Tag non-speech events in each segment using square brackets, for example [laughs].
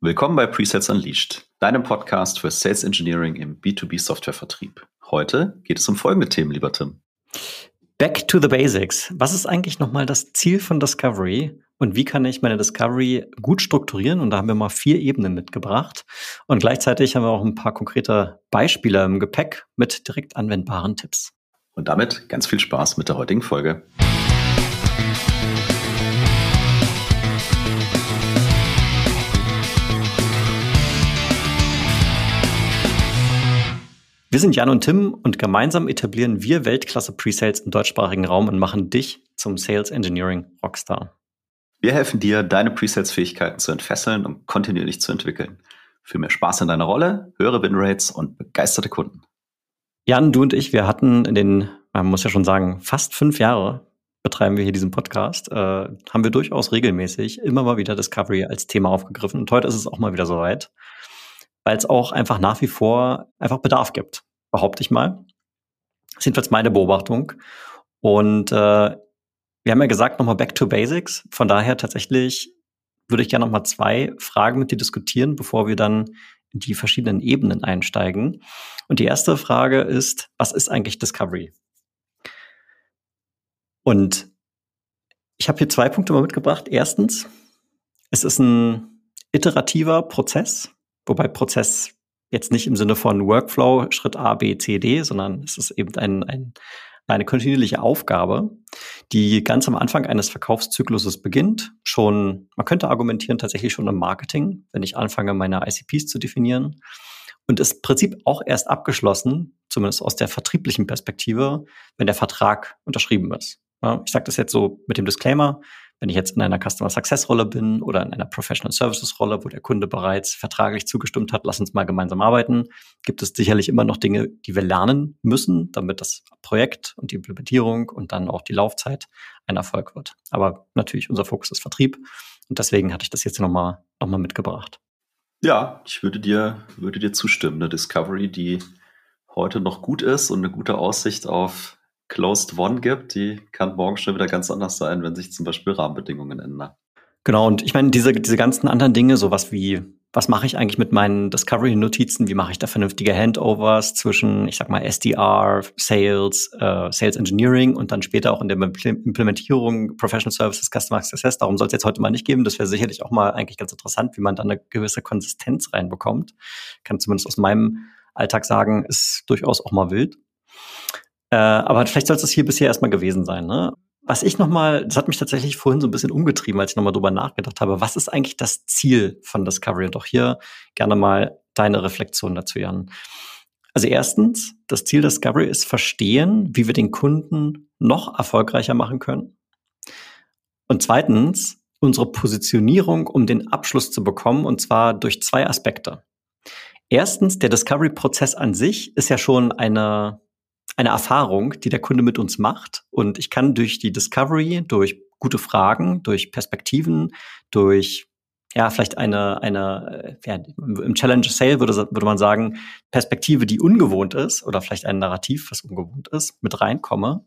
Willkommen bei Presets Unleashed, deinem Podcast für Sales Engineering im B2B Softwarevertrieb. Heute geht es um folgende Themen, lieber Tim. Back to the Basics. Was ist eigentlich nochmal das Ziel von Discovery und wie kann ich meine Discovery gut strukturieren? Und da haben wir mal vier Ebenen mitgebracht. Und gleichzeitig haben wir auch ein paar konkrete Beispiele im Gepäck mit direkt anwendbaren Tipps. Und damit ganz viel Spaß mit der heutigen Folge. Wir sind Jan und Tim und gemeinsam etablieren wir Weltklasse Presales im deutschsprachigen Raum und machen dich zum Sales Engineering Rockstar. Wir helfen dir, deine Presales-Fähigkeiten zu entfesseln und kontinuierlich zu entwickeln. Für mehr Spaß in deiner Rolle, höhere Winrates und begeisterte Kunden. Jan, du und ich, wir hatten in den, man muss ja schon sagen, fast fünf Jahre betreiben wir hier diesen Podcast, äh, haben wir durchaus regelmäßig immer mal wieder Discovery als Thema aufgegriffen. Und heute ist es auch mal wieder soweit weil es auch einfach nach wie vor einfach Bedarf gibt, behaupte ich mal. Das ist jedenfalls meine Beobachtung. Und äh, wir haben ja gesagt, nochmal back to basics. Von daher tatsächlich würde ich gerne nochmal zwei Fragen mit dir diskutieren, bevor wir dann in die verschiedenen Ebenen einsteigen. Und die erste Frage ist, was ist eigentlich Discovery? Und ich habe hier zwei Punkte mal mitgebracht. Erstens, es ist ein iterativer Prozess, Wobei Prozess jetzt nicht im Sinne von Workflow, Schritt A, B, C, D, sondern es ist eben ein, ein, eine kontinuierliche Aufgabe, die ganz am Anfang eines Verkaufszykluses beginnt. Schon, man könnte argumentieren, tatsächlich schon im Marketing, wenn ich anfange, meine ICPs zu definieren. Und ist im Prinzip auch erst abgeschlossen, zumindest aus der vertrieblichen Perspektive, wenn der Vertrag unterschrieben ist. Ich sage das jetzt so mit dem Disclaimer. Wenn ich jetzt in einer Customer Success Rolle bin oder in einer Professional Services Rolle, wo der Kunde bereits vertraglich zugestimmt hat, lass uns mal gemeinsam arbeiten, gibt es sicherlich immer noch Dinge, die wir lernen müssen, damit das Projekt und die Implementierung und dann auch die Laufzeit ein Erfolg wird. Aber natürlich unser Fokus ist Vertrieb und deswegen hatte ich das jetzt nochmal noch mal mitgebracht. Ja, ich würde dir, würde dir zustimmen. Eine Discovery, die heute noch gut ist und eine gute Aussicht auf Closed One gibt, die kann morgen schon wieder ganz anders sein, wenn sich zum Beispiel Rahmenbedingungen ändern. Genau, und ich meine, diese, diese ganzen anderen Dinge, sowas wie, was mache ich eigentlich mit meinen Discovery-Notizen, wie mache ich da vernünftige Handovers zwischen, ich sag mal, SDR, Sales, äh, Sales Engineering und dann später auch in der Implementierung Professional Services, Customer Success. Darum soll es jetzt heute mal nicht geben. Das wäre sicherlich auch mal eigentlich ganz interessant, wie man da eine gewisse Konsistenz reinbekommt. Kann zumindest aus meinem Alltag sagen, ist durchaus auch mal wild. Äh, aber vielleicht soll es das hier bisher erstmal gewesen sein. Ne? Was ich nochmal, das hat mich tatsächlich vorhin so ein bisschen umgetrieben, als ich nochmal drüber nachgedacht habe, was ist eigentlich das Ziel von Discovery? Und auch hier gerne mal deine Reflexion dazu, Jan. Also erstens, das Ziel Discovery ist verstehen, wie wir den Kunden noch erfolgreicher machen können. Und zweitens, unsere Positionierung, um den Abschluss zu bekommen, und zwar durch zwei Aspekte. Erstens, der Discovery-Prozess an sich ist ja schon eine eine Erfahrung, die der Kunde mit uns macht. Und ich kann durch die Discovery, durch gute Fragen, durch Perspektiven, durch ja, vielleicht eine, eine, äh, ja, im Challenge Sale würde, würde man sagen, Perspektive, die ungewohnt ist, oder vielleicht ein Narrativ, was ungewohnt ist, mit reinkomme.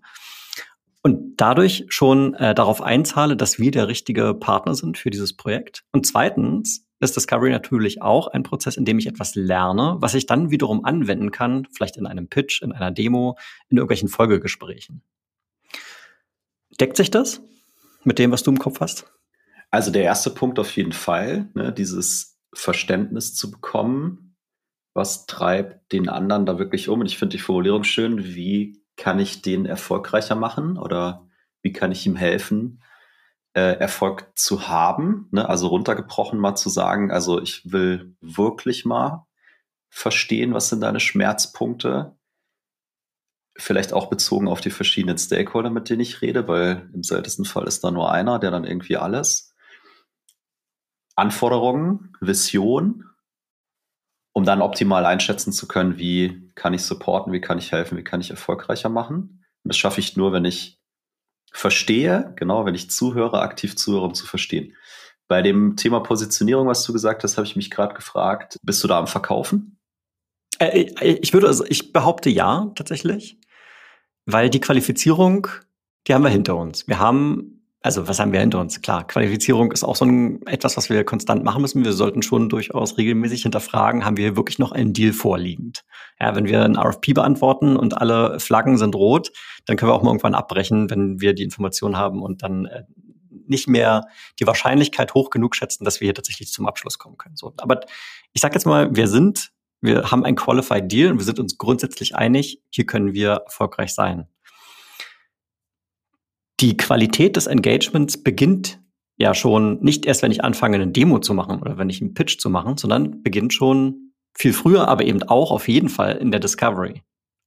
Und dadurch schon äh, darauf einzahle, dass wir der richtige Partner sind für dieses Projekt. Und zweitens ist Discovery natürlich auch ein Prozess, in dem ich etwas lerne, was ich dann wiederum anwenden kann, vielleicht in einem Pitch, in einer Demo, in irgendwelchen Folgegesprächen. Deckt sich das mit dem, was du im Kopf hast? Also der erste Punkt auf jeden Fall, ne, dieses Verständnis zu bekommen, was treibt den anderen da wirklich um. Und ich finde die Formulierung schön, wie kann ich den erfolgreicher machen oder wie kann ich ihm helfen, Erfolg zu haben. Ne? Also runtergebrochen mal zu sagen, also ich will wirklich mal verstehen, was sind deine Schmerzpunkte. Vielleicht auch bezogen auf die verschiedenen Stakeholder, mit denen ich rede, weil im seltensten Fall ist da nur einer, der dann irgendwie alles. Anforderungen, Vision, um dann optimal einschätzen zu können, wie kann ich supporten, wie kann ich helfen, wie kann ich erfolgreicher machen. Und das schaffe ich nur, wenn ich verstehe, genau, wenn ich zuhöre, aktiv zuhöre, um zu verstehen. Bei dem Thema Positionierung, was du gesagt hast, habe ich mich gerade gefragt, bist du da am Verkaufen? Äh, ich würde, also ich behaupte ja, tatsächlich, weil die Qualifizierung, die haben wir hinter uns. Wir haben also was haben wir hinter uns? Klar, Qualifizierung ist auch so ein, etwas, was wir konstant machen müssen. Wir sollten schon durchaus regelmäßig hinterfragen, haben wir hier wirklich noch einen Deal vorliegend? Ja, wenn wir ein RFP beantworten und alle Flaggen sind rot, dann können wir auch mal irgendwann abbrechen, wenn wir die Information haben und dann äh, nicht mehr die Wahrscheinlichkeit hoch genug schätzen, dass wir hier tatsächlich zum Abschluss kommen können. So, aber ich sage jetzt mal, wir sind, wir haben ein Qualified Deal und wir sind uns grundsätzlich einig, hier können wir erfolgreich sein die Qualität des Engagements beginnt ja schon nicht erst, wenn ich anfange, eine Demo zu machen oder wenn ich einen Pitch zu machen, sondern beginnt schon viel früher, aber eben auch auf jeden Fall in der Discovery.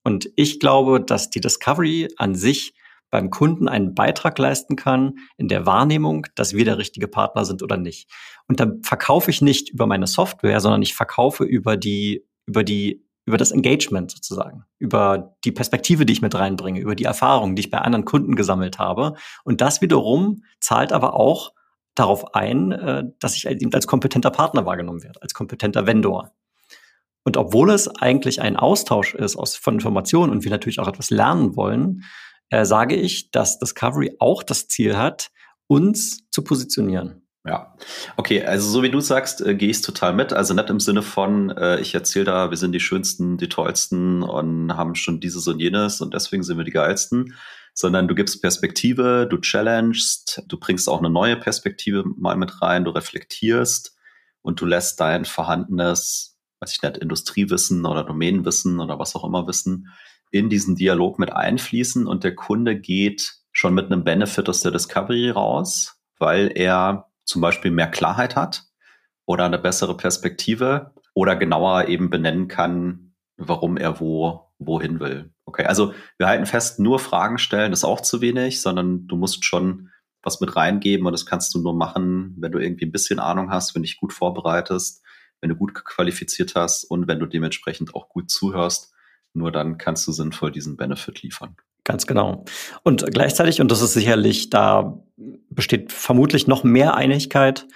Und ich glaube, dass die Discovery an sich beim Kunden einen Beitrag leisten kann in der Wahrnehmung, dass wir der richtige Partner sind oder nicht. Und dann verkaufe ich nicht über meine Software, sondern ich verkaufe über die, über die über das Engagement sozusagen, über die Perspektive, die ich mit reinbringe, über die Erfahrungen, die ich bei anderen Kunden gesammelt habe. Und das wiederum zahlt aber auch darauf ein, äh, dass ich eben als kompetenter Partner wahrgenommen werde, als kompetenter Vendor. Und obwohl es eigentlich ein Austausch ist aus, von Informationen und wir natürlich auch etwas lernen wollen, äh, sage ich, dass Discovery auch das Ziel hat, uns zu positionieren. Ja, okay, also so wie du sagst, äh, gehe ich total mit. Also nicht im Sinne von, äh, ich erzähle da, wir sind die schönsten, die tollsten und haben schon dieses und jenes und deswegen sind wir die geilsten, sondern du gibst Perspektive, du challengest, du bringst auch eine neue Perspektive mal mit rein, du reflektierst und du lässt dein vorhandenes, weiß ich nicht, Industriewissen oder Domänenwissen oder was auch immer Wissen in diesen Dialog mit einfließen und der Kunde geht schon mit einem Benefit aus der Discovery raus, weil er zum Beispiel mehr Klarheit hat oder eine bessere Perspektive oder genauer eben benennen kann, warum er wo, wohin will. Okay, also wir halten fest, nur Fragen stellen ist auch zu wenig, sondern du musst schon was mit reingeben und das kannst du nur machen, wenn du irgendwie ein bisschen Ahnung hast, wenn du dich gut vorbereitest, wenn du gut qualifiziert hast und wenn du dementsprechend auch gut zuhörst. Nur dann kannst du sinnvoll diesen Benefit liefern. Ganz genau. Und gleichzeitig, und das ist sicherlich, da besteht vermutlich noch mehr Einigkeit,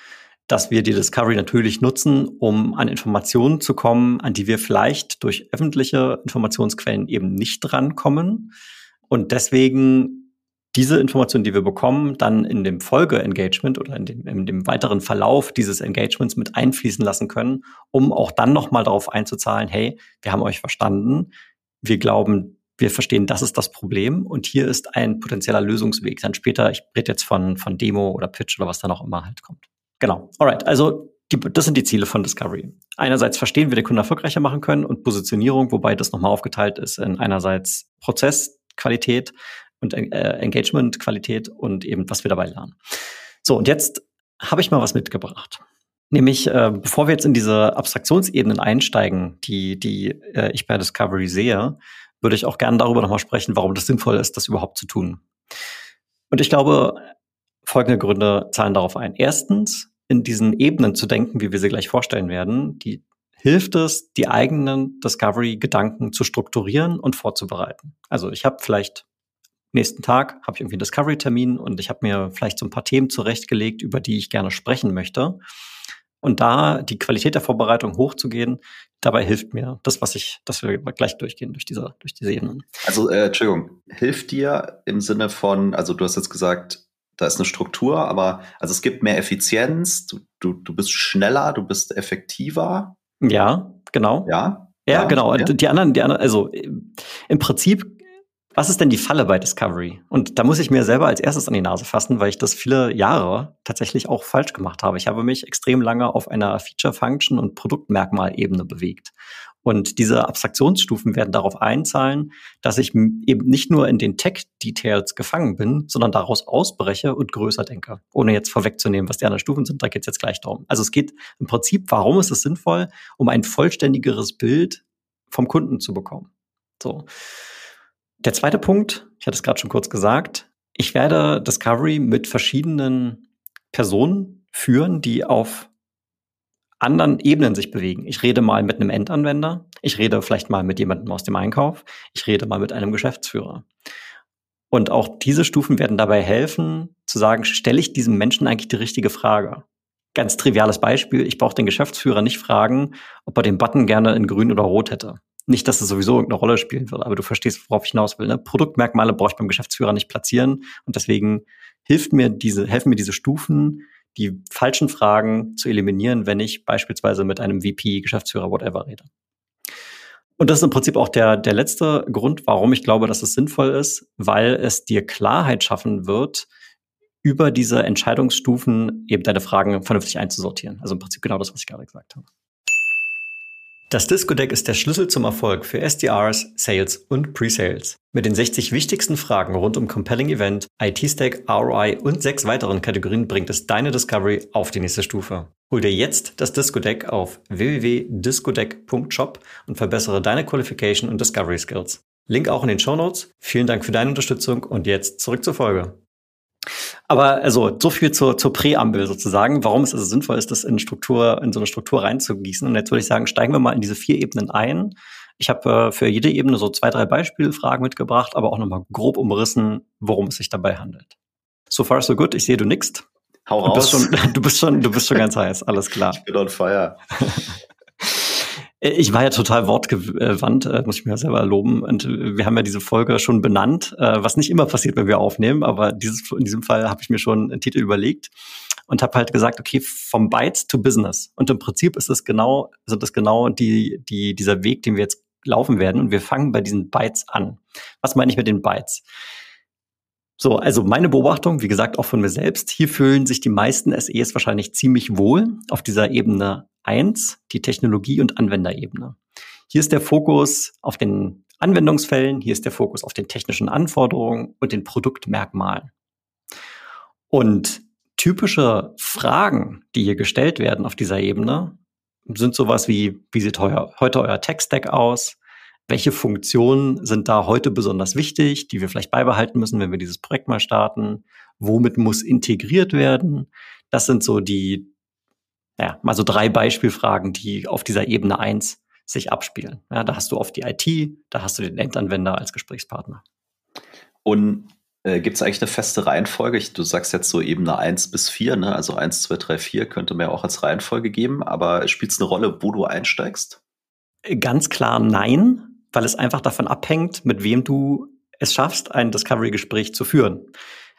dass wir die Discovery natürlich nutzen, um an Informationen zu kommen, an die wir vielleicht durch öffentliche Informationsquellen eben nicht drankommen. Und deswegen diese Informationen, die wir bekommen, dann in dem Folge-Engagement oder in dem, in dem weiteren Verlauf dieses Engagements mit einfließen lassen können, um auch dann nochmal darauf einzuzahlen, hey, wir haben euch verstanden, wir glauben, wir verstehen, das ist das Problem und hier ist ein potenzieller Lösungsweg. Dann später, ich rede jetzt von, von Demo oder Pitch oder was da noch immer halt kommt. Genau. Alright, also die, das sind die Ziele von Discovery. Einerseits verstehen, wie wir den Kunden erfolgreicher machen können und Positionierung, wobei das nochmal aufgeteilt ist in einerseits Prozessqualität und äh, Engagementqualität und eben, was wir dabei lernen. So, und jetzt habe ich mal was mitgebracht. Nämlich, äh, bevor wir jetzt in diese Abstraktionsebenen einsteigen, die, die äh, ich bei Discovery sehe, würde ich auch gerne darüber nochmal sprechen, warum das sinnvoll ist, das überhaupt zu tun. Und ich glaube, folgende Gründe zahlen darauf ein. Erstens, in diesen Ebenen zu denken, wie wir sie gleich vorstellen werden, die hilft es, die eigenen Discovery-Gedanken zu strukturieren und vorzubereiten. Also ich habe vielleicht nächsten Tag habe ich irgendwie einen Discovery-Termin und ich habe mir vielleicht so ein paar Themen zurechtgelegt, über die ich gerne sprechen möchte. Und da die Qualität der Vorbereitung hochzugehen, dabei hilft mir das, was ich, dass wir gleich durchgehen durch diese, durch diese Ebenen. Also, äh, Entschuldigung, hilft dir im Sinne von, also du hast jetzt gesagt, da ist eine Struktur, aber also es gibt mehr Effizienz, du, du, du bist schneller, du bist effektiver. Ja, genau. Ja. Ja, ja genau. Ja. Die anderen, die anderen, also im Prinzip was ist denn die Falle bei Discovery? Und da muss ich mir selber als erstes an die Nase fassen, weil ich das viele Jahre tatsächlich auch falsch gemacht habe. Ich habe mich extrem lange auf einer Feature-Function- und Produktmerkmalebene bewegt. Und diese Abstraktionsstufen werden darauf einzahlen, dass ich eben nicht nur in den Tech-Details gefangen bin, sondern daraus ausbreche und größer denke. Ohne jetzt vorwegzunehmen, was die anderen Stufen sind, da geht es jetzt gleich darum. Also es geht im Prinzip, warum ist es sinnvoll, um ein vollständigeres Bild vom Kunden zu bekommen. So. Der zweite Punkt, ich hatte es gerade schon kurz gesagt, ich werde Discovery mit verschiedenen Personen führen, die auf anderen Ebenen sich bewegen. Ich rede mal mit einem Endanwender, ich rede vielleicht mal mit jemandem aus dem Einkauf, ich rede mal mit einem Geschäftsführer. Und auch diese Stufen werden dabei helfen, zu sagen, stelle ich diesem Menschen eigentlich die richtige Frage? Ganz triviales Beispiel, ich brauche den Geschäftsführer nicht fragen, ob er den Button gerne in grün oder rot hätte. Nicht, dass es sowieso irgendeine Rolle spielen wird, aber du verstehst, worauf ich hinaus will. Ne? Produktmerkmale brauche ich beim Geschäftsführer nicht platzieren und deswegen hilft mir diese, helfen mir diese Stufen, die falschen Fragen zu eliminieren, wenn ich beispielsweise mit einem VP, Geschäftsführer, whatever rede. Und das ist im Prinzip auch der, der letzte Grund, warum ich glaube, dass es sinnvoll ist, weil es dir Klarheit schaffen wird, über diese Entscheidungsstufen eben deine Fragen vernünftig einzusortieren. Also im Prinzip genau das, was ich gerade gesagt habe. Das Disco-Deck ist der Schlüssel zum Erfolg für SDRs, Sales und Pre-Sales. Mit den 60 wichtigsten Fragen rund um Compelling Event, IT-Stack, ROI und sechs weiteren Kategorien bringt es deine Discovery auf die nächste Stufe. Hol dir jetzt das Disco-Deck auf www.discodeck.shop und verbessere deine Qualification und Discovery Skills. Link auch in den Show Notes. Vielen Dank für deine Unterstützung und jetzt zurück zur Folge. Aber also so viel zur, zur Präambel sozusagen, warum es also sinnvoll ist, das in Struktur, in so eine Struktur reinzugießen. Und jetzt würde ich sagen, steigen wir mal in diese vier Ebenen ein. Ich habe äh, für jede Ebene so zwei, drei Beispielfragen mitgebracht, aber auch nochmal grob umrissen, worum es sich dabei handelt. So far so good. Ich sehe, du nickst. Hau raus. Du bist schon, [laughs] du bist schon, du bist schon ganz heiß. Alles klar. Ich bin on fire. [laughs] Äh, ich war ja total wortgewandt, äh, muss ich mir selber loben. Und wir haben ja diese Folge schon benannt, äh, was nicht immer passiert, wenn wir aufnehmen, aber dieses, in diesem Fall habe ich mir schon einen Titel überlegt und habe halt gesagt, okay, vom Bytes to Business. Und im Prinzip ist es genau, sind das genau die, die, dieser Weg, den wir jetzt laufen werden. Und wir fangen bei diesen Bytes an. Was meine ich mit den Bytes? So, also meine Beobachtung, wie gesagt, auch von mir selbst, hier fühlen sich die meisten SEs wahrscheinlich ziemlich wohl auf dieser Ebene eins, die Technologie- und Anwenderebene. Hier ist der Fokus auf den Anwendungsfällen, hier ist der Fokus auf den technischen Anforderungen und den Produktmerkmalen. Und typische Fragen, die hier gestellt werden auf dieser Ebene, sind sowas wie, wie sieht heuer, heute euer Tech-Stack aus? Welche Funktionen sind da heute besonders wichtig, die wir vielleicht beibehalten müssen, wenn wir dieses Projekt mal starten? Womit muss integriert werden? Das sind so die, ja, mal so drei Beispielfragen, die auf dieser Ebene eins sich abspielen. Ja, da hast du oft die IT, da hast du den Endanwender als Gesprächspartner. Und äh, gibt es eigentlich eine feste Reihenfolge? Ich, du sagst jetzt so Ebene 1 bis 4, ne? also 1, 2, 3, 4 könnte man ja auch als Reihenfolge geben, aber spielt es eine Rolle, wo du einsteigst? Ganz klar nein weil es einfach davon abhängt, mit wem du es schaffst, ein Discovery-Gespräch zu führen.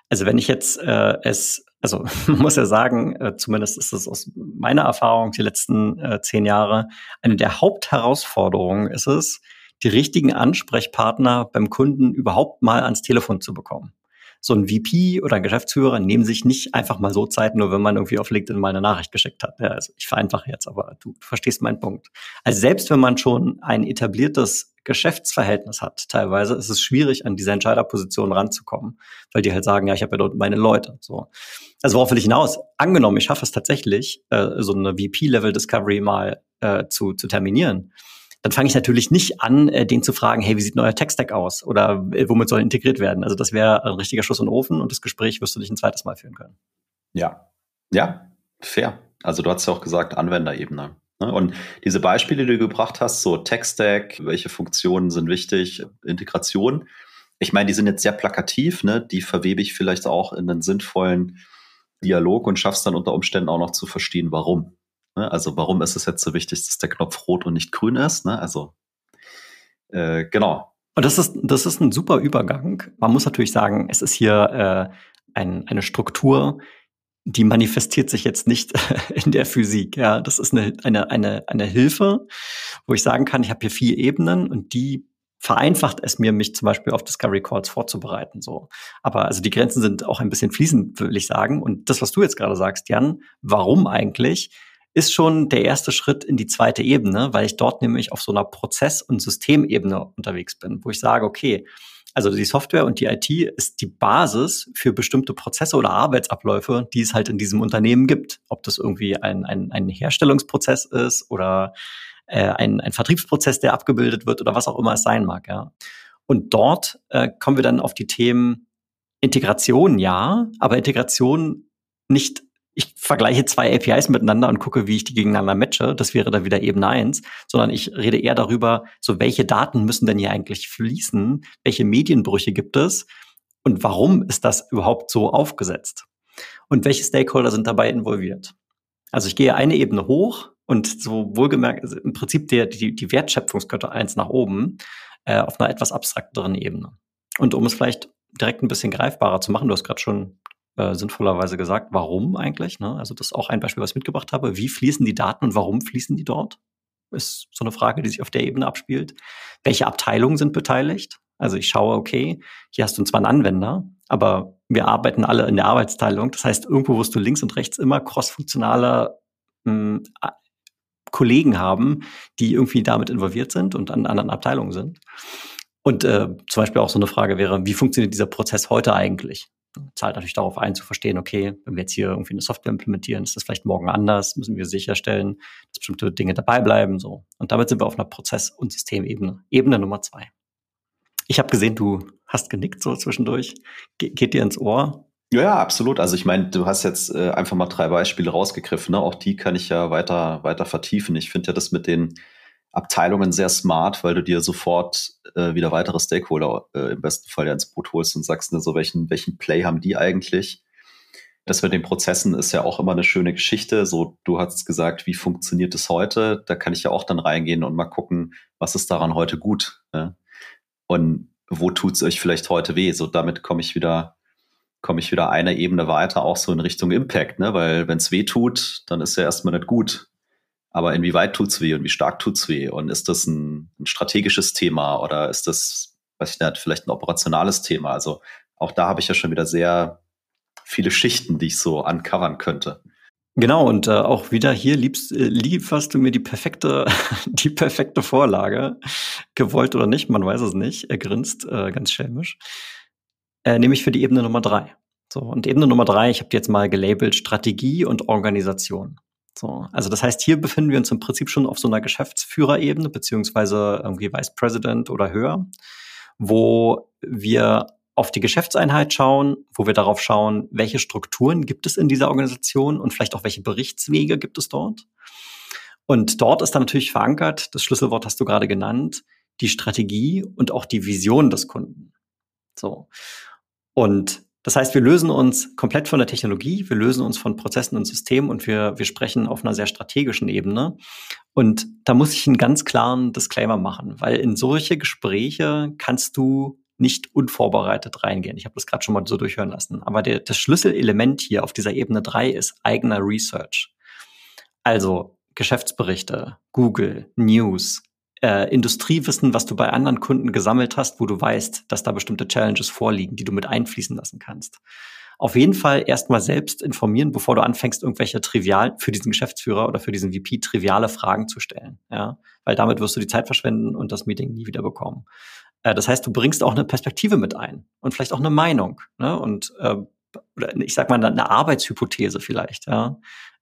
Also wenn ich jetzt äh, es, also [laughs] muss ja sagen, äh, zumindest ist es aus meiner Erfahrung die letzten äh, zehn Jahre, eine der Hauptherausforderungen ist es, die richtigen Ansprechpartner beim Kunden überhaupt mal ans Telefon zu bekommen so ein VP oder ein Geschäftsführer nehmen sich nicht einfach mal so Zeit, nur wenn man irgendwie auf LinkedIn mal eine Nachricht geschickt hat. Ja, also ich vereinfache jetzt, aber du, verstehst meinen Punkt. Also selbst wenn man schon ein etabliertes Geschäftsverhältnis hat, teilweise ist es schwierig, an diese Entscheiderposition ranzukommen, weil die halt sagen, ja, ich habe ja dort meine Leute. So. Also worauf will ich hinaus? Angenommen, ich schaffe es tatsächlich, äh, so eine VP-Level-Discovery mal äh, zu, zu terminieren dann fange ich natürlich nicht an, äh, den zu fragen, hey, wie sieht neuer Tech-Stack aus? Oder äh, womit soll integriert werden? Also das wäre ein richtiger Schuss in den Ofen und das Gespräch wirst du nicht ein zweites Mal führen können. Ja, ja, fair. Also du hast ja auch gesagt, Anwenderebene. Ne? Und diese Beispiele, die du gebracht hast, so Tech-Stack, welche Funktionen sind wichtig, Integration, ich meine, die sind jetzt sehr plakativ, ne? die verwebe ich vielleicht auch in einen sinnvollen Dialog und schaffst dann unter Umständen auch noch zu verstehen, warum. Ne? Also warum ist es jetzt so wichtig, dass der Knopf rot und nicht grün ist? Ne? Also äh, genau. Und das ist, das ist ein super Übergang. Man muss natürlich sagen, es ist hier äh, ein, eine Struktur, die manifestiert sich jetzt nicht [laughs] in der Physik. Ja, das ist eine, eine, eine, eine Hilfe, wo ich sagen kann, ich habe hier vier Ebenen und die vereinfacht es mir, mich zum Beispiel auf Discovery Calls vorzubereiten. So, aber also die Grenzen sind auch ein bisschen fließend, will ich sagen. Und das, was du jetzt gerade sagst, Jan, warum eigentlich? Ist schon der erste Schritt in die zweite Ebene, weil ich dort nämlich auf so einer Prozess- und Systemebene unterwegs bin, wo ich sage, okay, also die Software und die IT ist die Basis für bestimmte Prozesse oder Arbeitsabläufe, die es halt in diesem Unternehmen gibt. Ob das irgendwie ein, ein, ein Herstellungsprozess ist oder äh, ein, ein Vertriebsprozess, der abgebildet wird oder was auch immer es sein mag. Ja. Und dort äh, kommen wir dann auf die Themen Integration, ja, aber Integration nicht ich vergleiche zwei APIs miteinander und gucke, wie ich die gegeneinander matche. Das wäre dann wieder Ebene eins, sondern ich rede eher darüber, so welche Daten müssen denn hier eigentlich fließen? Welche Medienbrüche gibt es? Und warum ist das überhaupt so aufgesetzt? Und welche Stakeholder sind dabei involviert? Also ich gehe eine Ebene hoch und so wohlgemerkt, also im Prinzip der, die, die Wertschöpfungskette eins nach oben äh, auf einer etwas abstrakteren Ebene. Und um es vielleicht direkt ein bisschen greifbarer zu machen, du hast gerade schon äh, sinnvollerweise gesagt, warum eigentlich. Ne? Also das ist auch ein Beispiel, was ich mitgebracht habe. Wie fließen die Daten und warum fließen die dort? Ist so eine Frage, die sich auf der Ebene abspielt. Welche Abteilungen sind beteiligt? Also ich schaue, okay, hier hast du zwar einen Anwender, aber wir arbeiten alle in der Arbeitsteilung. Das heißt, irgendwo wirst du links und rechts immer crossfunktionale hm, Kollegen haben, die irgendwie damit involviert sind und an anderen Abteilungen sind. Und äh, zum Beispiel auch so eine Frage wäre, wie funktioniert dieser Prozess heute eigentlich? Zahlt natürlich darauf ein, zu verstehen, okay, wenn wir jetzt hier irgendwie eine Software implementieren, ist das vielleicht morgen anders, müssen wir sicherstellen, dass bestimmte Dinge dabei bleiben. So. Und damit sind wir auf einer Prozess- und Systemebene. Ebene Nummer zwei. Ich habe gesehen, du hast genickt so zwischendurch. Ge geht dir ins Ohr? Ja, ja, absolut. Also ich meine, du hast jetzt äh, einfach mal drei Beispiele rausgegriffen. Ne? Auch die kann ich ja weiter, weiter vertiefen. Ich finde ja das mit den Abteilungen sehr smart, weil du dir sofort äh, wieder weitere Stakeholder äh, im besten Fall ja ins Boot holst und sagst, ne, so welchen, welchen Play haben die eigentlich? Das mit den Prozessen ist ja auch immer eine schöne Geschichte. So, du hast gesagt, wie funktioniert es heute? Da kann ich ja auch dann reingehen und mal gucken, was ist daran heute gut? Ne? Und wo tut es euch vielleicht heute weh? So, damit komme ich wieder komme ich wieder eine Ebene weiter, auch so in Richtung Impact, ne? Weil wenn es weh tut, dann ist ja erstmal nicht gut. Aber inwieweit tut's weh und wie stark tut's weh? Und ist das ein, ein strategisches Thema oder ist das, weiß ich nicht, vielleicht ein operationales Thema? Also auch da habe ich ja schon wieder sehr viele Schichten, die ich so uncovern könnte. Genau, und äh, auch wieder hier liebst, äh, lieferst du mir die perfekte, [laughs] die perfekte Vorlage. Gewollt oder nicht, man weiß es nicht. Er grinst äh, ganz schelmisch äh, nämlich für die Ebene Nummer drei. So, und Ebene Nummer drei, ich habe die jetzt mal gelabelt Strategie und Organisation. So, also das heißt, hier befinden wir uns im Prinzip schon auf so einer Geschäftsführerebene, beziehungsweise irgendwie Vice President oder höher, wo wir auf die Geschäftseinheit schauen, wo wir darauf schauen, welche Strukturen gibt es in dieser Organisation und vielleicht auch welche Berichtswege gibt es dort. Und dort ist dann natürlich verankert, das Schlüsselwort hast du gerade genannt, die Strategie und auch die Vision des Kunden. So. Und das heißt, wir lösen uns komplett von der Technologie, wir lösen uns von Prozessen und Systemen und wir, wir sprechen auf einer sehr strategischen Ebene. Und da muss ich einen ganz klaren Disclaimer machen, weil in solche Gespräche kannst du nicht unvorbereitet reingehen. Ich habe das gerade schon mal so durchhören lassen. Aber der, das Schlüsselelement hier auf dieser Ebene drei ist eigener Research. Also Geschäftsberichte, Google, News, äh, Industriewissen, was du bei anderen Kunden gesammelt hast, wo du weißt, dass da bestimmte Challenges vorliegen, die du mit einfließen lassen kannst. Auf jeden Fall erstmal selbst informieren, bevor du anfängst, irgendwelche trivial für diesen Geschäftsführer oder für diesen VP triviale Fragen zu stellen. Ja, weil damit wirst du die Zeit verschwenden und das Meeting nie wieder bekommen. Äh, das heißt, du bringst auch eine Perspektive mit ein und vielleicht auch eine Meinung. Ne? Und äh, oder ich sag mal eine Arbeitshypothese vielleicht. Ja?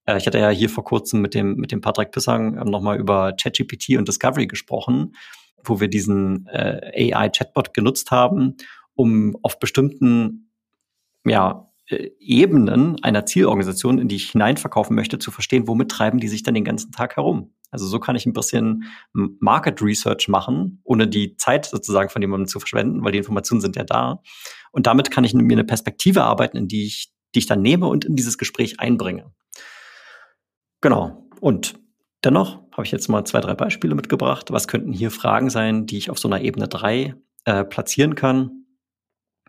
Äh, ich hatte ja hier vor kurzem mit dem, mit dem Patrick Pissang ähm, nochmal über ChatGPT und Discovery gesprochen, wo wir diesen äh, AI-Chatbot genutzt haben, um auf bestimmten ja, äh, Ebenen einer Zielorganisation, in die ich hineinverkaufen möchte, zu verstehen, womit treiben die sich dann den ganzen Tag herum. Also so kann ich ein bisschen Market Research machen, ohne die Zeit sozusagen von jemandem zu verschwenden, weil die Informationen sind ja da. Und damit kann ich mir eine Perspektive arbeiten, in die ich, die ich dann nehme und in dieses Gespräch einbringe. Genau. Und dennoch habe ich jetzt mal zwei, drei Beispiele mitgebracht. Was könnten hier Fragen sein, die ich auf so einer Ebene drei äh, platzieren kann?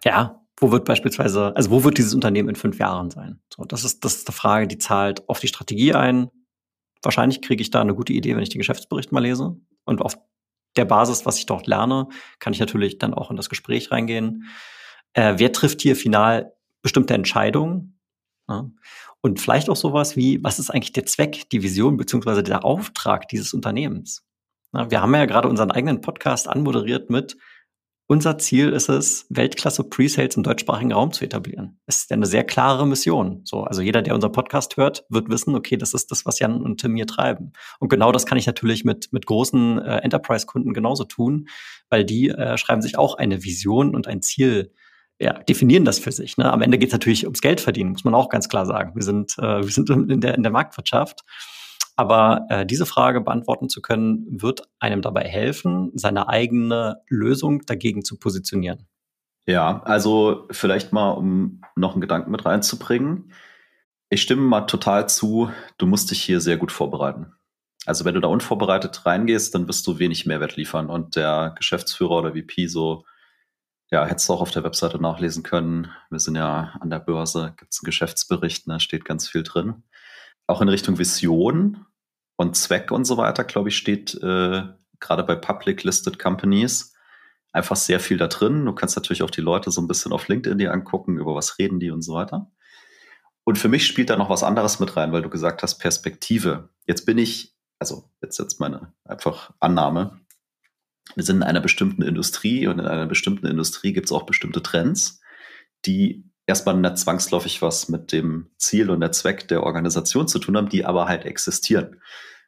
Ja, wo wird beispielsweise, also wo wird dieses Unternehmen in fünf Jahren sein? So, das ist, das ist eine Frage, die zahlt auf die Strategie ein. Wahrscheinlich kriege ich da eine gute Idee, wenn ich den Geschäftsbericht mal lese. Und auf der Basis, was ich dort lerne, kann ich natürlich dann auch in das Gespräch reingehen. Äh, wer trifft hier final bestimmte Entscheidungen? Ja. Und vielleicht auch sowas wie, was ist eigentlich der Zweck, die Vision beziehungsweise der Auftrag dieses Unternehmens? Na, wir haben ja gerade unseren eigenen Podcast anmoderiert mit, unser Ziel ist es, Weltklasse Pre-Sales im deutschsprachigen Raum zu etablieren. Das ist eine sehr klare Mission. So, also jeder, der unseren Podcast hört, wird wissen, okay, das ist das, was Jan und Tim hier treiben. Und genau das kann ich natürlich mit, mit großen äh, Enterprise-Kunden genauso tun, weil die äh, schreiben sich auch eine Vision und ein Ziel ja, definieren das für sich. Ne? Am Ende geht es natürlich ums Geld verdienen, muss man auch ganz klar sagen. Wir sind, äh, wir sind [laughs] in der, in der Marktwirtschaft. Aber äh, diese Frage beantworten zu können, wird einem dabei helfen, seine eigene Lösung dagegen zu positionieren. Ja, also vielleicht mal, um noch einen Gedanken mit reinzubringen. Ich stimme mal total zu, du musst dich hier sehr gut vorbereiten. Also wenn du da unvorbereitet reingehst, dann wirst du wenig Mehrwert liefern und der Geschäftsführer oder VP so ja, hättest du auch auf der Webseite nachlesen können. Wir sind ja an der Börse, gibt es einen Geschäftsbericht, ne, steht ganz viel drin. Auch in Richtung Vision und Zweck und so weiter, glaube ich, steht äh, gerade bei Public Listed Companies einfach sehr viel da drin. Du kannst natürlich auch die Leute so ein bisschen auf LinkedIn dir angucken, über was reden die und so weiter. Und für mich spielt da noch was anderes mit rein, weil du gesagt hast, Perspektive. Jetzt bin ich, also jetzt jetzt meine einfach Annahme, wir sind in einer bestimmten Industrie und in einer bestimmten Industrie gibt es auch bestimmte Trends, die erstmal nicht zwangsläufig was mit dem Ziel und der Zweck der Organisation zu tun haben, die aber halt existieren.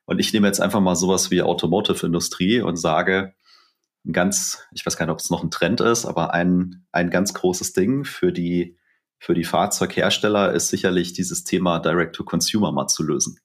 Und ich nehme jetzt einfach mal sowas wie Automotive-Industrie und sage, ein ganz, ich weiß gar nicht, ob es noch ein Trend ist, aber ein, ein ganz großes Ding für die, für die Fahrzeughersteller ist sicherlich dieses Thema Direct-to-Consumer mal zu lösen.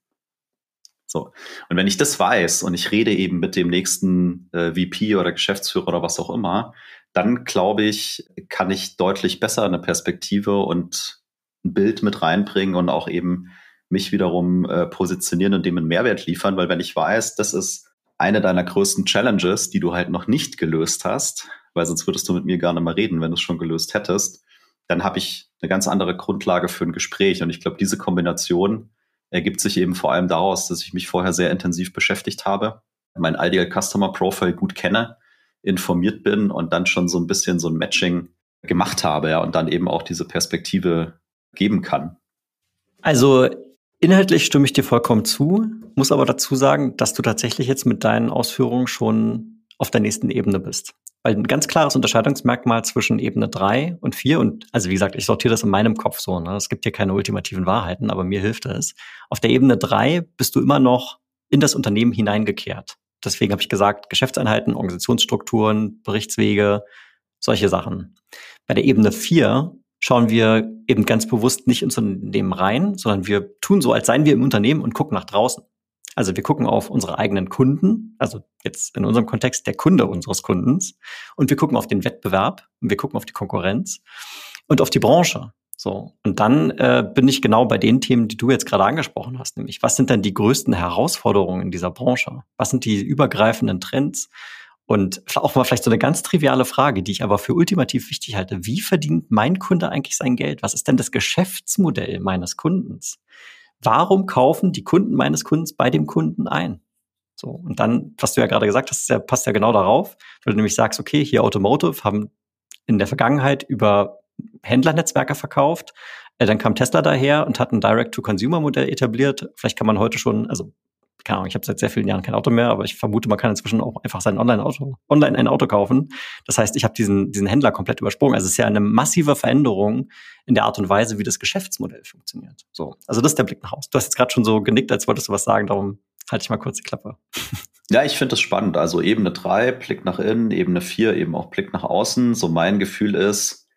So. Und wenn ich das weiß und ich rede eben mit dem nächsten äh, VP oder Geschäftsführer oder was auch immer, dann glaube ich, kann ich deutlich besser eine Perspektive und ein Bild mit reinbringen und auch eben mich wiederum äh, positionieren und dem einen Mehrwert liefern, weil wenn ich weiß, das ist eine deiner größten Challenges, die du halt noch nicht gelöst hast, weil sonst würdest du mit mir gar nicht mehr reden, wenn du es schon gelöst hättest, dann habe ich eine ganz andere Grundlage für ein Gespräch. Und ich glaube, diese Kombination ergibt sich eben vor allem daraus, dass ich mich vorher sehr intensiv beschäftigt habe, mein Ideal Customer Profile gut kenne, informiert bin und dann schon so ein bisschen so ein Matching gemacht habe ja, und dann eben auch diese Perspektive geben kann. Also inhaltlich stimme ich dir vollkommen zu, muss aber dazu sagen, dass du tatsächlich jetzt mit deinen Ausführungen schon auf der nächsten Ebene bist. Weil ein ganz klares Unterscheidungsmerkmal zwischen Ebene 3 und 4 und, also wie gesagt, ich sortiere das in meinem Kopf so, ne? es gibt hier keine ultimativen Wahrheiten, aber mir hilft es. Auf der Ebene 3 bist du immer noch in das Unternehmen hineingekehrt. Deswegen habe ich gesagt, Geschäftseinheiten, Organisationsstrukturen, Berichtswege, solche Sachen. Bei der Ebene 4 schauen wir eben ganz bewusst nicht ins Unternehmen rein, sondern wir tun so, als seien wir im Unternehmen und gucken nach draußen. Also wir gucken auf unsere eigenen Kunden, also jetzt in unserem Kontext der Kunde unseres Kundens, und wir gucken auf den Wettbewerb und wir gucken auf die Konkurrenz und auf die Branche. So, und dann äh, bin ich genau bei den Themen, die du jetzt gerade angesprochen hast, nämlich was sind denn die größten Herausforderungen in dieser Branche? Was sind die übergreifenden Trends? Und auch mal vielleicht so eine ganz triviale Frage, die ich aber für ultimativ wichtig halte. Wie verdient mein Kunde eigentlich sein Geld? Was ist denn das Geschäftsmodell meines Kundens? Warum kaufen die Kunden meines Kundens bei dem Kunden ein? So, und dann, was du ja gerade gesagt hast, passt ja genau darauf, weil du nämlich sagst, okay, hier Automotive haben in der Vergangenheit über Händlernetzwerke verkauft, äh, dann kam Tesla daher und hat ein Direct-to-Consumer-Modell etabliert. Vielleicht kann man heute schon, also keine Ahnung, ich habe seit sehr vielen Jahren kein Auto mehr, aber ich vermute, man kann inzwischen auch einfach sein Online-Auto, online ein Auto kaufen. Das heißt, ich habe diesen, diesen Händler komplett übersprungen. Also es ist ja eine massive Veränderung in der Art und Weise, wie das Geschäftsmodell funktioniert. So, also das ist der Blick nach außen. Du hast jetzt gerade schon so genickt, als wolltest du was sagen, darum halte ich mal kurz die Klappe. [laughs] Ja, ich finde das spannend. Also Ebene drei Blick nach innen, Ebene vier eben auch Blick nach außen. So mein Gefühl ist,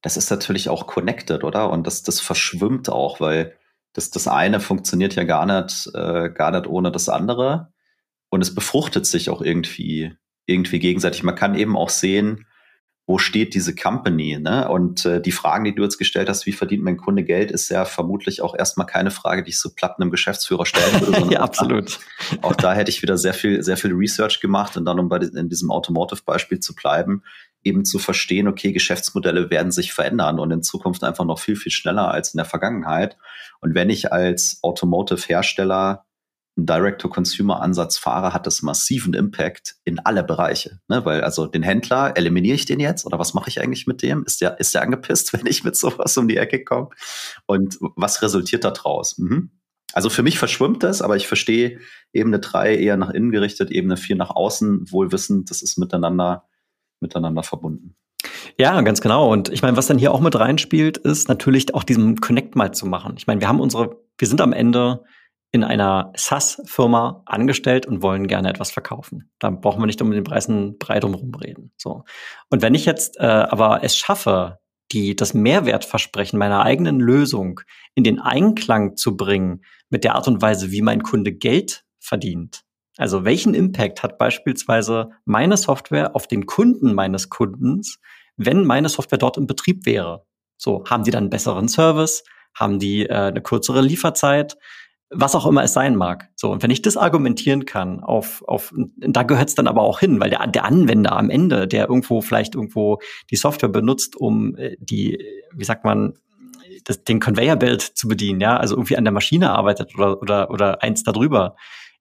das ist natürlich auch connected, oder? Und das, das verschwimmt auch, weil das, das eine funktioniert ja gar nicht, äh, gar nicht ohne das andere. Und es befruchtet sich auch irgendwie, irgendwie gegenseitig. Man kann eben auch sehen, wo steht diese Company? Ne? Und äh, die Fragen, die du jetzt gestellt hast, wie verdient mein Kunde Geld, ist ja vermutlich auch erstmal keine Frage, die ich so platt einem Geschäftsführer stellen würde. [laughs] ja, absolut. [laughs] Auch da hätte ich wieder sehr viel, sehr viel Research gemacht und dann, um bei in diesem Automotive-Beispiel zu bleiben, eben zu verstehen, okay, Geschäftsmodelle werden sich verändern und in Zukunft einfach noch viel, viel schneller als in der Vergangenheit. Und wenn ich als Automotive-Hersteller einen Direct-to-Consumer-Ansatz fahre, hat das massiven Impact in alle Bereiche. Ne? Weil also den Händler, eliminiere ich den jetzt oder was mache ich eigentlich mit dem? Ist der, ist der angepisst, [laughs] wenn ich mit sowas um die Ecke komme? Und was resultiert daraus? Mhm. Also für mich verschwimmt das, aber ich verstehe Ebene 3 eher nach innen gerichtet, Ebene 4 nach außen, wohl wissend, das ist miteinander miteinander verbunden. Ja, ganz genau. Und ich meine, was dann hier auch mit reinspielt, ist natürlich auch diesen Connect mal zu machen. Ich meine, wir haben unsere, wir sind am Ende in einer SaaS-Firma angestellt und wollen gerne etwas verkaufen. Da brauchen wir nicht um den Preisen breit drumherum reden. So. Und wenn ich jetzt äh, aber es schaffe, die, das Mehrwertversprechen meiner eigenen Lösung in den Einklang zu bringen mit der Art und Weise, wie mein Kunde Geld verdient, also welchen Impact hat beispielsweise meine Software auf den Kunden meines Kundens, wenn meine Software dort im Betrieb wäre? So, haben die dann einen besseren Service? Haben die äh, eine kürzere Lieferzeit? was auch immer es sein mag. So, und wenn ich das argumentieren kann, auf, auf, da gehört es dann aber auch hin, weil der, der Anwender am Ende, der irgendwo vielleicht irgendwo die Software benutzt, um äh, die, wie sagt man, das, den Conveyor Belt zu bedienen, ja, also irgendwie an der Maschine arbeitet oder, oder, oder eins darüber,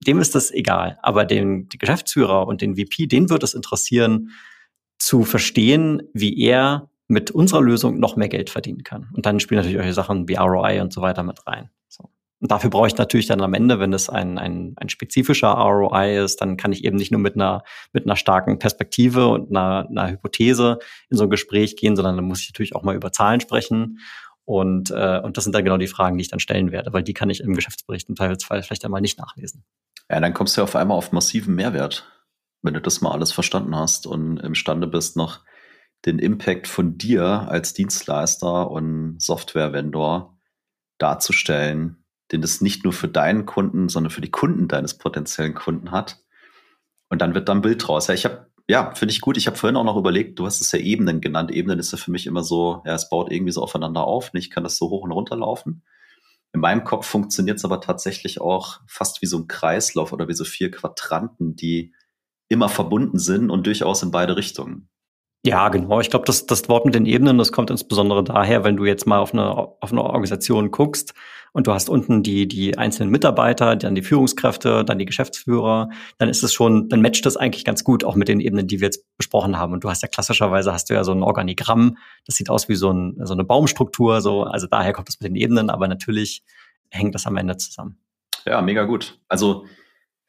dem ist das egal. Aber den die Geschäftsführer und den VP, den wird es interessieren, zu verstehen, wie er mit unserer Lösung noch mehr Geld verdienen kann. Und dann spielen natürlich solche Sachen wie ROI und so weiter mit rein. So. Und dafür brauche ich natürlich dann am Ende, wenn es ein, ein, ein spezifischer ROI ist, dann kann ich eben nicht nur mit einer, mit einer starken Perspektive und einer, einer Hypothese in so ein Gespräch gehen, sondern dann muss ich natürlich auch mal über Zahlen sprechen. Und, äh, und das sind dann genau die Fragen, die ich dann stellen werde, weil die kann ich im Geschäftsbericht im Teilfall vielleicht einmal nicht nachlesen. Ja, dann kommst du auf einmal auf massiven Mehrwert, wenn du das mal alles verstanden hast und imstande bist, noch den Impact von dir als Dienstleister und Software-Vendor darzustellen, den das nicht nur für deinen Kunden, sondern für die Kunden deines potenziellen Kunden hat. Und dann wird da ein Bild draus. Ja, ich habe, ja, finde ich gut. Ich habe vorhin auch noch überlegt, du hast es ja Ebenen genannt. Ebenen ist ja für mich immer so, ja, es baut irgendwie so aufeinander auf. Und ich kann das so hoch und runter laufen. In meinem Kopf funktioniert es aber tatsächlich auch fast wie so ein Kreislauf oder wie so vier Quadranten, die immer verbunden sind und durchaus in beide Richtungen. Ja, genau. Ich glaube, das, das Wort mit den Ebenen, das kommt insbesondere daher, wenn du jetzt mal auf eine, auf eine Organisation guckst und du hast unten die, die einzelnen Mitarbeiter, dann die Führungskräfte, dann die Geschäftsführer, dann ist es schon, dann matcht das eigentlich ganz gut auch mit den Ebenen, die wir jetzt besprochen haben. Und du hast ja klassischerweise hast du ja so ein Organigramm, das sieht aus wie so, ein, so eine Baumstruktur, so, also daher kommt das mit den Ebenen, aber natürlich hängt das am Ende zusammen. Ja, mega gut. Also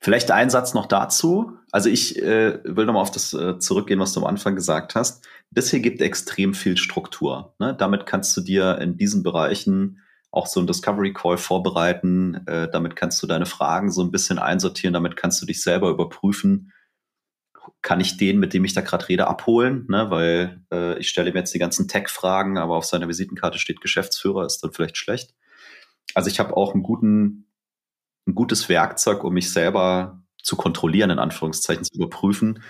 Vielleicht ein Satz noch dazu. Also ich äh, will nochmal auf das äh, zurückgehen, was du am Anfang gesagt hast. Das hier gibt extrem viel Struktur. Ne? Damit kannst du dir in diesen Bereichen auch so ein Discovery Call vorbereiten. Äh, damit kannst du deine Fragen so ein bisschen einsortieren. Damit kannst du dich selber überprüfen. Kann ich den, mit dem ich da gerade rede, abholen? Ne? Weil äh, ich stelle mir jetzt die ganzen Tech-Fragen, aber auf seiner Visitenkarte steht Geschäftsführer, ist dann vielleicht schlecht. Also ich habe auch einen guten ein gutes Werkzeug, um mich selber zu kontrollieren, in Anführungszeichen zu überprüfen,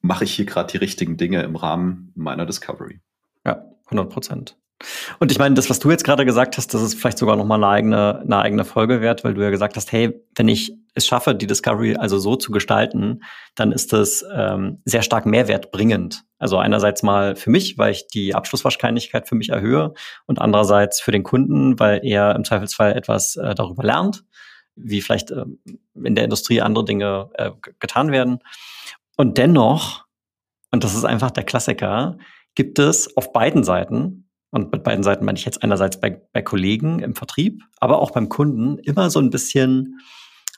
mache ich hier gerade die richtigen Dinge im Rahmen meiner Discovery. Ja, 100 Prozent. Und ich meine, das, was du jetzt gerade gesagt hast, das ist vielleicht sogar nochmal eine eigene, eine eigene Folge wert, weil du ja gesagt hast, hey, wenn ich es schaffe, die Discovery also so zu gestalten, dann ist das ähm, sehr stark mehrwertbringend. Also einerseits mal für mich, weil ich die Abschlusswahrscheinlichkeit für mich erhöhe und andererseits für den Kunden, weil er im Zweifelsfall etwas äh, darüber lernt wie vielleicht äh, in der Industrie andere Dinge äh, getan werden. Und dennoch, und das ist einfach der Klassiker, gibt es auf beiden Seiten, und mit beiden Seiten meine ich jetzt einerseits bei, bei Kollegen im Vertrieb, aber auch beim Kunden, immer so ein bisschen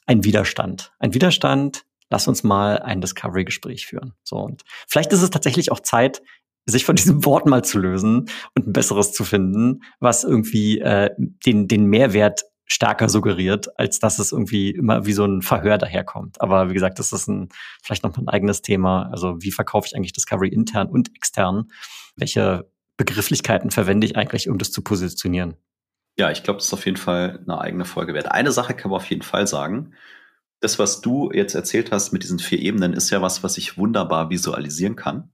ein Widerstand. Ein Widerstand, lass uns mal ein Discovery-Gespräch führen. So, und vielleicht ist es tatsächlich auch Zeit, sich von [laughs] diesem Wort mal zu lösen und ein besseres zu finden, was irgendwie äh, den, den Mehrwert stärker suggeriert, als dass es irgendwie immer wie so ein Verhör daherkommt. Aber wie gesagt, das ist ein, vielleicht noch ein eigenes Thema. Also wie verkaufe ich eigentlich Discovery intern und extern? Welche Begrifflichkeiten verwende ich eigentlich, um das zu positionieren? Ja, ich glaube, das ist auf jeden Fall eine eigene Folge wert. Eine Sache kann man auf jeden Fall sagen. Das, was du jetzt erzählt hast mit diesen vier Ebenen, ist ja was, was ich wunderbar visualisieren kann.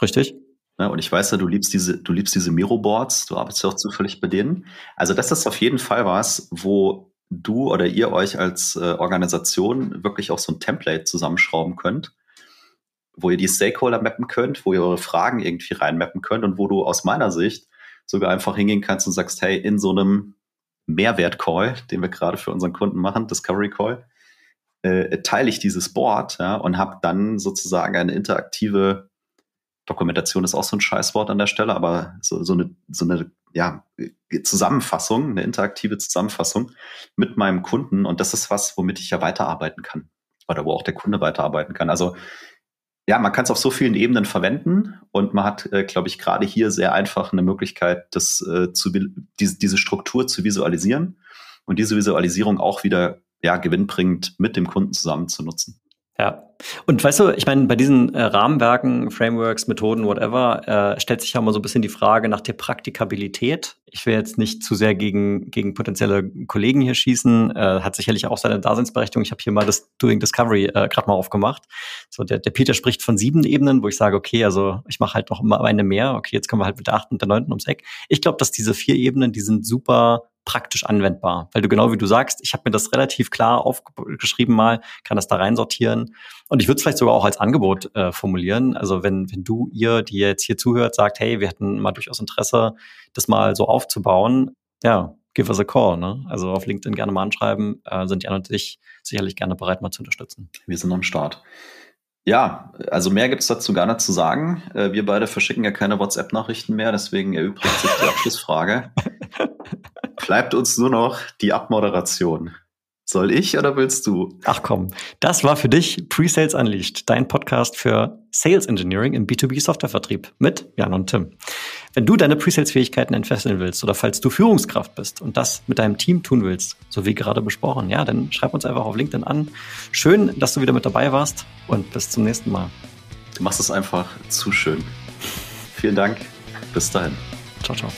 Richtig. Ne? Und ich weiß ja, du liebst diese, du liebst diese Miro-Boards, du arbeitest ja auch zufällig bei denen. Also das ist auf jeden Fall was, wo du oder ihr euch als äh, Organisation wirklich auch so ein Template zusammenschrauben könnt, wo ihr die Stakeholder mappen könnt, wo ihr eure Fragen irgendwie reinmappen könnt und wo du aus meiner Sicht sogar einfach hingehen kannst und sagst, hey, in so einem Mehrwert-Call, den wir gerade für unseren Kunden machen, Discovery Call, äh, teile ich dieses Board ja, und habe dann sozusagen eine interaktive Dokumentation ist auch so ein Scheißwort an der Stelle, aber so, so eine, so eine ja, Zusammenfassung, eine interaktive Zusammenfassung mit meinem Kunden. Und das ist was, womit ich ja weiterarbeiten kann. Oder wo auch der Kunde weiterarbeiten kann. Also ja, man kann es auf so vielen Ebenen verwenden und man hat, äh, glaube ich, gerade hier sehr einfach eine Möglichkeit, das, äh, zu, diese, diese Struktur zu visualisieren und diese Visualisierung auch wieder ja, gewinnbringend mit dem Kunden zusammen zu nutzen. Ja. Und weißt du, ich meine, bei diesen äh, Rahmenwerken, Frameworks, Methoden, whatever, äh, stellt sich ja immer so ein bisschen die Frage nach der Praktikabilität. Ich will jetzt nicht zu sehr gegen, gegen potenzielle Kollegen hier schießen, äh, hat sicherlich auch seine Daseinsberechtigung. Ich habe hier mal das Doing Discovery äh, gerade mal aufgemacht. So, der, der Peter spricht von sieben Ebenen, wo ich sage, okay, also ich mache halt noch immer eine mehr. Okay, jetzt kommen wir halt mit der achten und der neunten ums Eck. Ich glaube, dass diese vier Ebenen, die sind super praktisch anwendbar. Weil du genau wie du sagst, ich habe mir das relativ klar aufgeschrieben mal, kann das da reinsortieren. Und ich würde es vielleicht sogar auch als Angebot äh, formulieren. Also wenn, wenn du, ihr, die jetzt hier zuhört, sagt, hey, wir hätten mal durchaus Interesse, das mal so aufzubauen, ja, give us a call. Ne? Also auf LinkedIn gerne mal anschreiben, äh, sind Jan und ich sicherlich gerne bereit, mal zu unterstützen. Wir sind am Start. Ja, also mehr gibt's dazu gar nicht zu sagen. Äh, wir beide verschicken ja keine WhatsApp-Nachrichten mehr, deswegen erübrigt sich die [laughs] Abschlussfrage. Bleibt uns nur noch die Abmoderation. Soll ich oder willst du? Ach komm, das war für dich Pre-Sales Unleashed, dein Podcast für Sales Engineering im B2B Softwarevertrieb mit Jan und Tim. Wenn du deine Pre-Sales-Fähigkeiten entfesseln willst oder falls du Führungskraft bist und das mit deinem Team tun willst, so wie gerade besprochen, ja, dann schreib uns einfach auf LinkedIn an. Schön, dass du wieder mit dabei warst und bis zum nächsten Mal. Du machst es einfach zu schön. Vielen Dank. Bis dahin. Ciao, ciao.